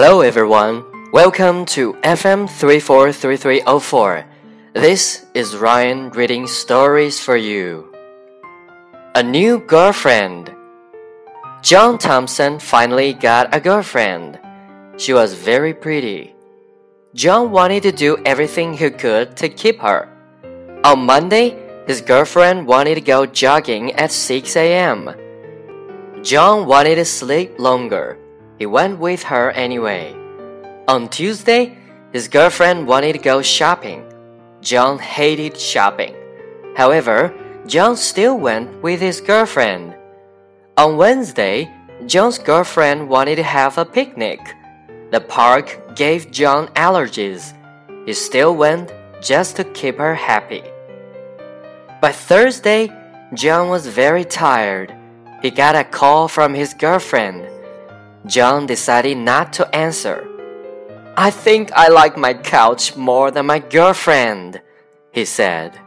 Hello everyone, welcome to FM 343304. This is Ryan reading stories for you. A new girlfriend. John Thompson finally got a girlfriend. She was very pretty. John wanted to do everything he could to keep her. On Monday, his girlfriend wanted to go jogging at 6 a.m. John wanted to sleep longer. He went with her anyway. On Tuesday, his girlfriend wanted to go shopping. John hated shopping. However, John still went with his girlfriend. On Wednesday, John's girlfriend wanted to have a picnic. The park gave John allergies. He still went just to keep her happy. By Thursday, John was very tired. He got a call from his girlfriend. John decided not to answer. I think I like my couch more than my girlfriend, he said.